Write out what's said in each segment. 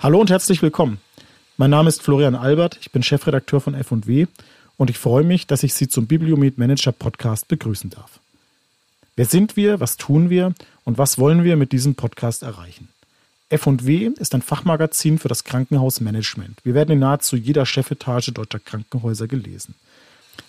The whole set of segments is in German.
Hallo und herzlich willkommen. Mein Name ist Florian Albert, ich bin Chefredakteur von F&W und ich freue mich, dass ich Sie zum Bibliomet Manager Podcast begrüßen darf. Wer sind wir, was tun wir und was wollen wir mit diesem Podcast erreichen? F&W ist ein Fachmagazin für das Krankenhausmanagement. Wir werden in nahezu jeder Chefetage deutscher Krankenhäuser gelesen.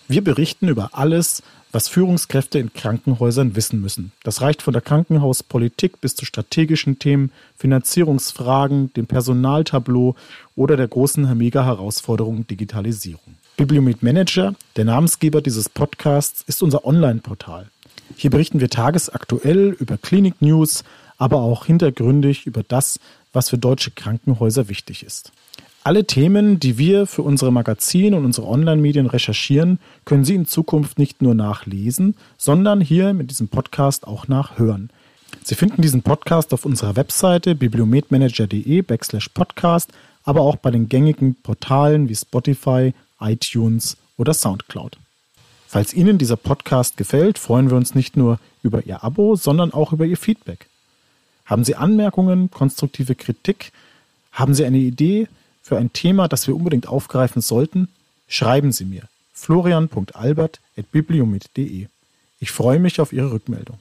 Wir berichten über alles, was Führungskräfte in Krankenhäusern wissen müssen. Das reicht von der Krankenhauspolitik bis zu strategischen Themen, Finanzierungsfragen, dem Personaltableau oder der großen Mega-Herausforderung Digitalisierung. Bibliomet Manager, der Namensgeber dieses Podcasts, ist unser Online-Portal. Hier berichten wir tagesaktuell über Klinik-News, aber auch hintergründig über das, was für deutsche Krankenhäuser wichtig ist. Alle Themen, die wir für unsere Magazine und unsere Online-Medien recherchieren, können Sie in Zukunft nicht nur nachlesen, sondern hier mit diesem Podcast auch nachhören. Sie finden diesen Podcast auf unserer Webseite bibliometmanager.de backslash podcast, aber auch bei den gängigen Portalen wie Spotify, iTunes oder Soundcloud. Falls Ihnen dieser Podcast gefällt, freuen wir uns nicht nur über Ihr Abo, sondern auch über Ihr Feedback. Haben Sie Anmerkungen, konstruktive Kritik? Haben Sie eine Idee? Für ein Thema, das wir unbedingt aufgreifen sollten, schreiben Sie mir florian.albert.bibliomet.de. Ich freue mich auf Ihre Rückmeldung.